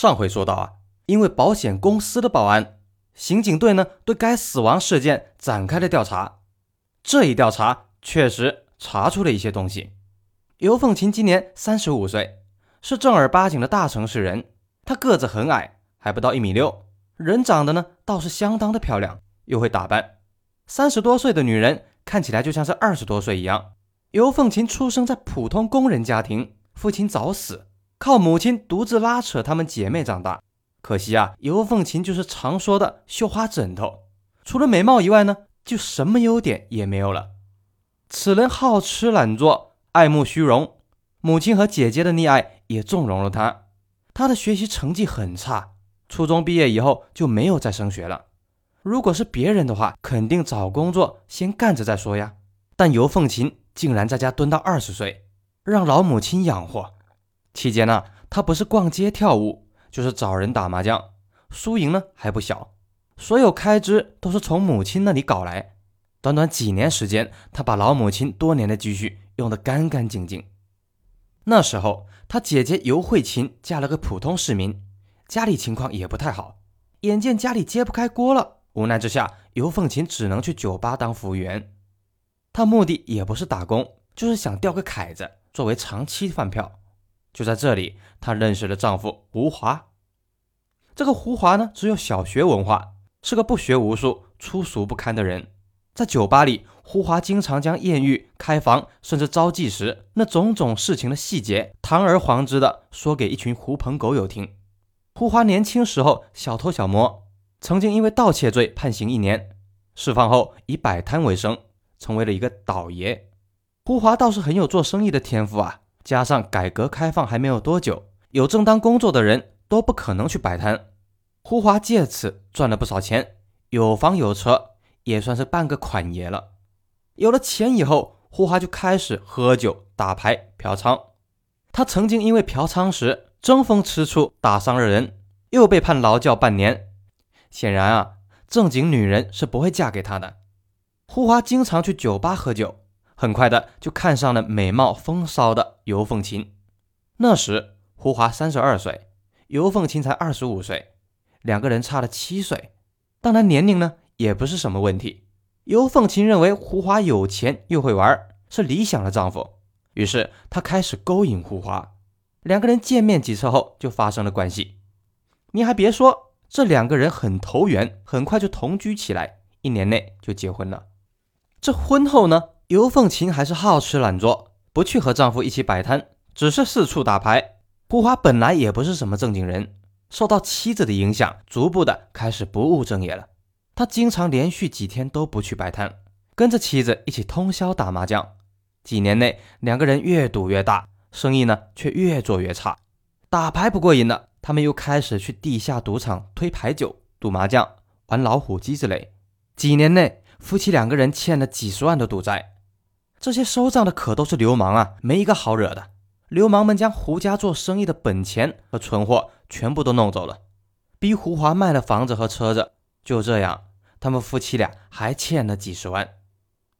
上回说到啊，因为保险公司的保安，刑警队呢对该死亡事件展开了调查。这一调查确实查出了一些东西。尤凤琴今年三十五岁，是正儿八经的大城市人。她个子很矮，还不到一米六，人长得呢倒是相当的漂亮，又会打扮。三十多岁的女人看起来就像是二十多岁一样。尤凤琴出生在普通工人家庭，父亲早死。靠母亲独自拉扯她们姐妹长大，可惜啊，尤凤琴就是常说的绣花枕头，除了美貌以外呢，就什么优点也没有了。此人好吃懒做，爱慕虚荣，母亲和姐姐的溺爱也纵容了他。他的学习成绩很差，初中毕业以后就没有再升学了。如果是别人的话，肯定找工作先干着再说呀。但尤凤琴竟然在家蹲到二十岁，让老母亲养活。期间呢，他不是逛街跳舞，就是找人打麻将，输赢呢还不小，所有开支都是从母亲那里搞来。短短几年时间，他把老母亲多年的积蓄用得干干净净。那时候，他姐姐尤慧琴嫁了个普通市民，家里情况也不太好。眼见家里揭不开锅了，无奈之下，尤凤琴只能去酒吧当服务员。她目的也不是打工，就是想钓个凯子作为长期饭票。就在这里，她认识了丈夫胡华。这个胡华呢，只有小学文化，是个不学无术、粗俗不堪的人。在酒吧里，胡华经常将艳遇、开房，甚至招妓时那种种事情的细节，堂而皇之的说给一群狐朋狗友听。胡华年轻时候小偷小摸，曾经因为盗窃罪判刑一年，释放后以摆摊为生，成为了一个倒爷。胡华倒是很有做生意的天赋啊。加上改革开放还没有多久，有正当工作的人都不可能去摆摊。胡华借此赚了不少钱，有房有车，也算是半个款爷了。有了钱以后，胡华就开始喝酒、打牌、嫖娼。他曾经因为嫖娼时争风吃醋，打伤了人，又被判劳教半年。显然啊，正经女人是不会嫁给他的。胡华经常去酒吧喝酒。很快的就看上了美貌风骚的尤凤琴。那时胡华三十二岁，尤凤琴才二十五岁，两个人差了七岁。当然年龄呢也不是什么问题。尤凤琴认为胡华有钱又会玩，是理想的丈夫，于是她开始勾引胡华。两个人见面几次后就发生了关系。你还别说，这两个人很投缘，很快就同居起来，一年内就结婚了。这婚后呢？尤凤琴还是好吃懒做，不去和丈夫一起摆摊，只是四处打牌。胡华本来也不是什么正经人，受到妻子的影响，逐步的开始不务正业了。他经常连续几天都不去摆摊，跟着妻子一起通宵打麻将。几年内，两个人越赌越大，生意呢却越做越差。打牌不过瘾了，他们又开始去地下赌场推牌九、赌麻将、玩老虎机之类。几年内，夫妻两个人欠了几十万的赌债。这些收账的可都是流氓啊，没一个好惹的。流氓们将胡家做生意的本钱和存货全部都弄走了，逼胡华卖了房子和车子。就这样，他们夫妻俩还欠了几十万。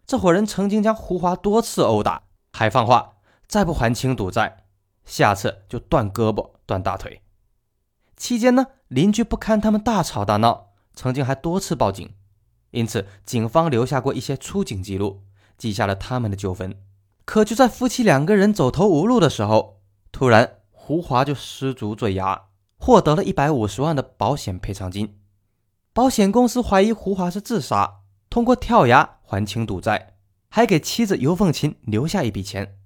这伙人曾经将胡华多次殴打，还放话再不还清赌债，下次就断胳膊断大腿。期间呢，邻居不堪他们大吵大闹，曾经还多次报警，因此警方留下过一些出警记录。记下了他们的纠纷，可就在夫妻两个人走投无路的时候，突然胡华就失足坠崖，获得了一百五十万的保险赔偿金。保险公司怀疑胡华是自杀，通过跳崖还清赌债，还给妻子尤凤琴留下一笔钱。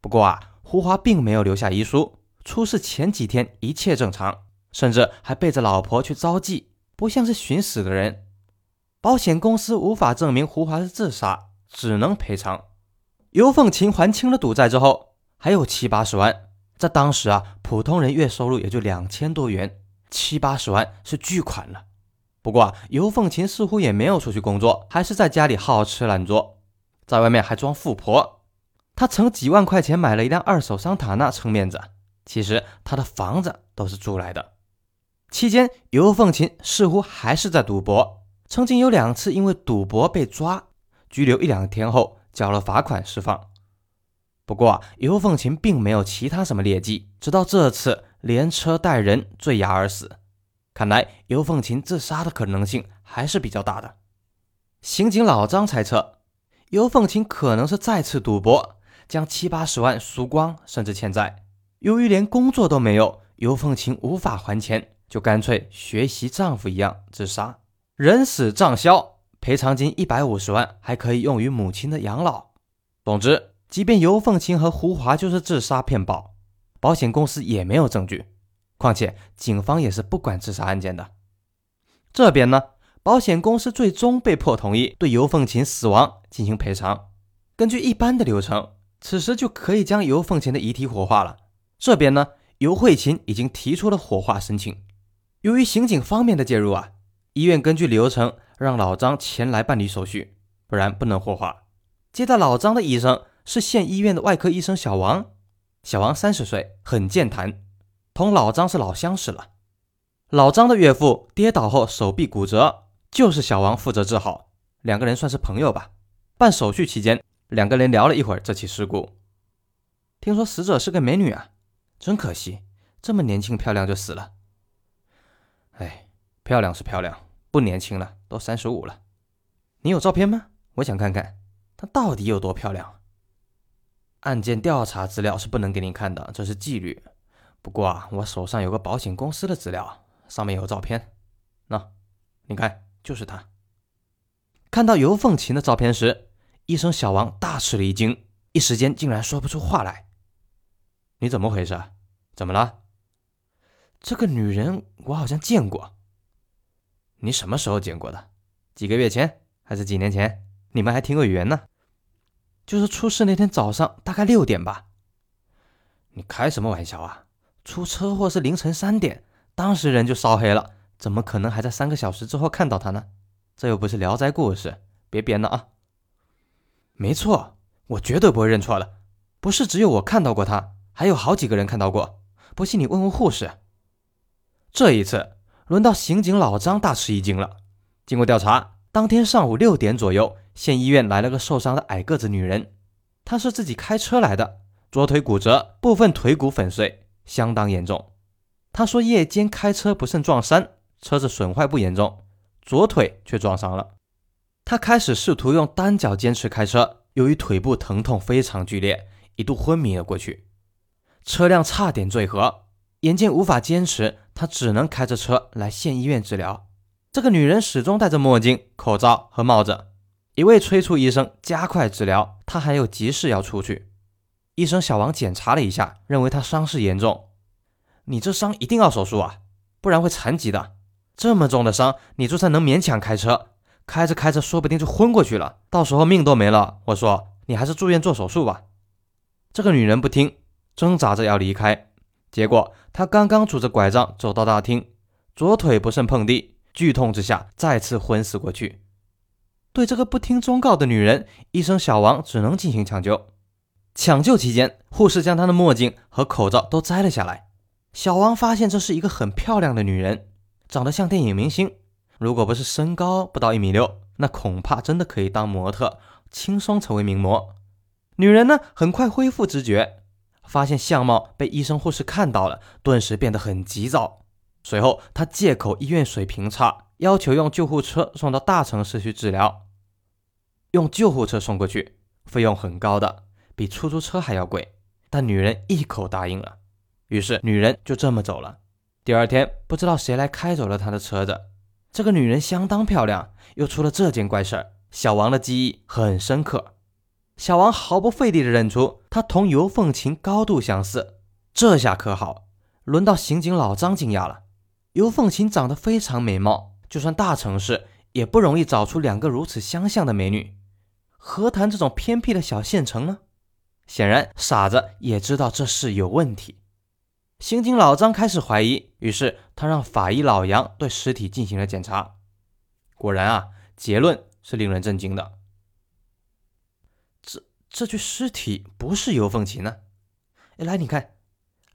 不过啊，胡华并没有留下遗书，出事前几天一切正常，甚至还背着老婆去招妓，不像是寻死的人。保险公司无法证明胡华是自杀。只能赔偿。尤凤琴还清了赌债之后，还有七八十万。在当时啊，普通人月收入也就两千多元，七八十万是巨款了。不过啊，尤凤琴似乎也没有出去工作，还是在家里好吃懒做，在外面还装富婆。她曾几万块钱买了一辆二手桑塔纳撑面子，其实她的房子都是租来的。期间，尤凤琴似乎还是在赌博，曾经有两次因为赌博被抓。拘留一两天后，交了罚款释放。不过啊，尤凤琴并没有其他什么劣迹，直到这次连车带人坠崖而死。看来尤凤琴自杀的可能性还是比较大的。刑警老张猜测，尤凤琴可能是再次赌博，将七八十万输光，甚至欠债。由于连工作都没有，尤凤琴无法还钱，就干脆学习丈夫一样自杀。人死账消，赔偿金一百五十万还可以用于母亲的养老。总之，即便尤凤琴和胡华就是自杀骗保，保险公司也没有证据。况且，警方也是不管自杀案件的。这边呢，保险公司最终被迫同意对尤凤琴死亡进行赔偿。根据一般的流程，此时就可以将尤凤琴的遗体火化了。这边呢，尤慧琴已经提出了火化申请。由于刑警方面的介入啊，医院根据流程让老张前来办理手续，不然不能火化。接待老张的医生是县医院的外科医生小王。小王三十岁，很健谈。同老张是老相识了。老张的岳父跌倒后手臂骨折，就是小王负责治好，两个人算是朋友吧。办手续期间，两个人聊了一会儿这起事故。听说死者是个美女啊，真可惜，这么年轻漂亮就死了。哎，漂亮是漂亮，不年轻了，都三十五了。你有照片吗？我想看看她到底有多漂亮。案件调查资料是不能给你看的，这是纪律。不过啊，我手上有个保险公司的资料，上面有照片。那，你看，就是他。看到尤凤琴的照片时，医生小王大吃了一惊，一时间竟然说不出话来。你怎么回事？怎么了？这个女人我好像见过。你什么时候见过的？几个月前还是几年前？你们还挺有缘呢。就是出事那天早上，大概六点吧。你开什么玩笑啊？出车祸是凌晨三点，当时人就烧黑了，怎么可能还在三个小时之后看到他呢？这又不是聊斋故事，别编了啊！没错，我绝对不会认错的。不是只有我看到过他，还有好几个人看到过。不信你问问护士。这一次轮到刑警老张大吃一惊了。经过调查，当天上午六点左右，县医院来了个受伤的矮个子女人，她是自己开车来的，左腿骨折，部分腿骨粉碎。相当严重。她说夜间开车不慎撞山，车子损坏不严重，左腿却撞伤了。她开始试图用单脚坚持开车，由于腿部疼痛非常剧烈，一度昏迷了过去。车辆差点坠河，眼见无法坚持，他只能开着车来县医院治疗。这个女人始终戴着墨镜、口罩和帽子。一位催促医生加快治疗，他还有急事要出去。医生小王检查了一下，认为他伤势严重。你这伤一定要手术啊，不然会残疾的。这么重的伤，你就算能勉强开车，开着开着说不定就昏过去了，到时候命都没了。我说你还是住院做手术吧。这个女人不听，挣扎着要离开，结果他刚刚拄着拐杖走到大厅，左腿不慎碰地，剧痛之下再次昏死过去。对这个不听忠告的女人，医生小王只能进行抢救。抢救期间，护士将他的墨镜和口罩都摘了下来。小王发现这是一个很漂亮的女人，长得像电影明星。如果不是身高不到一米六，那恐怕真的可以当模特，轻松成为名模。女人呢，很快恢复知觉，发现相貌被医生护士看到了，顿时变得很急躁。随后，他借口医院水平差，要求用救护车送到大城市去治疗。用救护车送过去，费用很高的。比出租车还要贵，但女人一口答应了。于是女人就这么走了。第二天，不知道谁来开走了她的车子。这个女人相当漂亮，又出了这件怪事儿，小王的记忆很深刻。小王毫不费力地认出她同尤凤琴高度相似。这下可好，轮到刑警老张惊讶了。尤凤琴长得非常美貌，就算大城市也不容易找出两个如此相像的美女，何谈这种偏僻的小县城呢？显然，傻子也知道这事有问题。刑警老张开始怀疑，于是他让法医老杨对尸体进行了检查。果然啊，结论是令人震惊的。这具尸体不是尤凤琴呢？来，你看，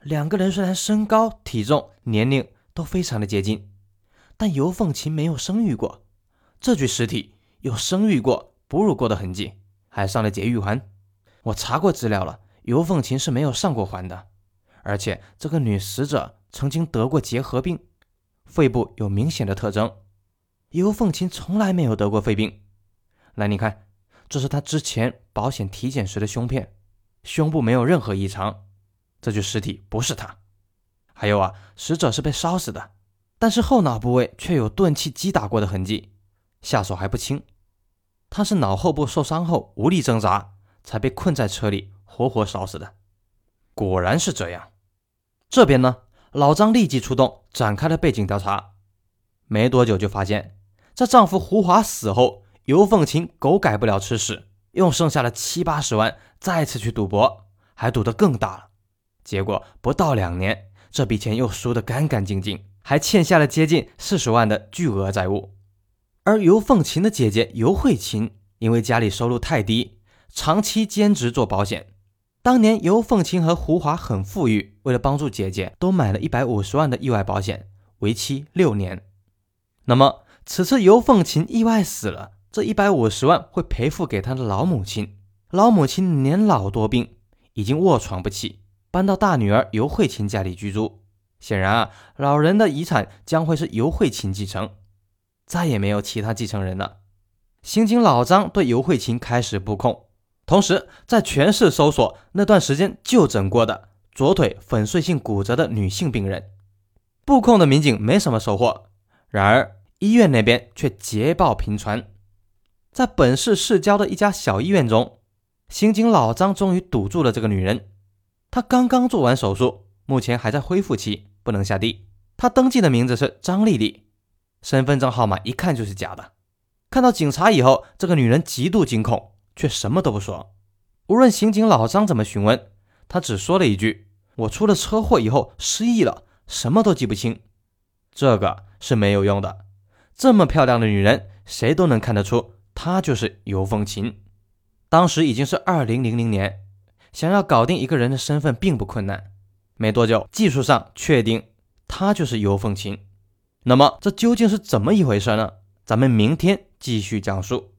两个人虽然身高、体重、年龄都非常的接近，但尤凤琴没有生育过。这具尸体有生育过、哺乳过的痕迹，还上了节育环。我查过资料了，尤凤琴是没有上过环的，而且这个女死者曾经得过结核病，肺部有明显的特征。尤凤琴从来没有得过肺病。来，你看，这是他之前保险体检时的胸片，胸部没有任何异常，这具尸体不是他。还有啊，死者是被烧死的，但是后脑部位却有钝器击打过的痕迹，下手还不轻。他是脑后部受伤后无力挣扎，才被困在车里活活烧死的。果然是这样。这边呢，老张立即出动，展开了背景调查。没多久就发现，这丈夫胡华死后，尤凤琴狗改不了吃屎，用剩下的七八十万再次去赌博，还赌得更大了。结果不到两年。这笔钱又输得干干净净，还欠下了接近四十万的巨额债务。而尤凤琴的姐姐尤慧琴因为家里收入太低，长期兼职做保险。当年尤凤琴和胡华很富裕，为了帮助姐姐，都买了一百五十万的意外保险，为期六年。那么此次尤凤琴意外死了，这一百五十万会赔付给他的老母亲。老母亲年老多病，已经卧床不起。搬到大女儿尤慧琴家里居住，显然啊，老人的遗产将会是尤慧琴继承，再也没有其他继承人了。刑警老张对尤慧琴开始布控，同时在全市搜索那段时间就诊过的左腿粉碎性骨折的女性病人。布控的民警没什么收获，然而医院那边却捷报频传，在本市市郊的一家小医院中，刑警老张终于堵住了这个女人。她刚刚做完手术，目前还在恢复期，不能下地。他登记的名字是张丽丽，身份证号码一看就是假的。看到警察以后，这个女人极度惊恐，却什么都不说。无论刑警老张怎么询问，她只说了一句：“我出了车祸以后失忆了，什么都记不清。”这个是没有用的。这么漂亮的女人，谁都能看得出他就是尤凤琴。当时已经是二零零零年。想要搞定一个人的身份并不困难，没多久，技术上确定他就是尤凤琴。那么这究竟是怎么一回事呢？咱们明天继续讲述。